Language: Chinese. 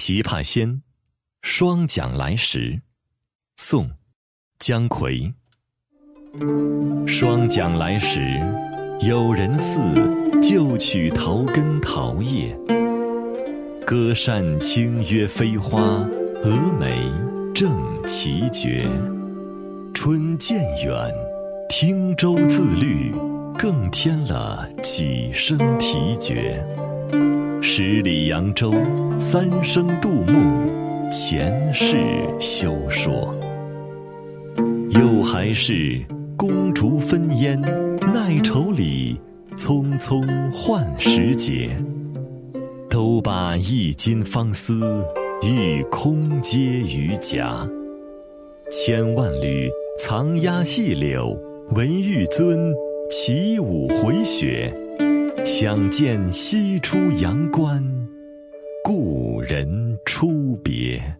琵琶仙·双桨来时，宋·姜夔。双桨来时，有人似，旧曲桃根桃叶。歌扇轻约飞花，蛾眉正奇绝。春渐远，听舟自律，更添了几声啼绝。十里扬州，三生杜牧，前世休说。又还是公烛分烟，奈愁里，匆匆换时节。都把一襟芳思，欲空接于颊。千万缕藏鸦细柳，惟玉尊，起舞回雪。想见西出阳关，故人出别。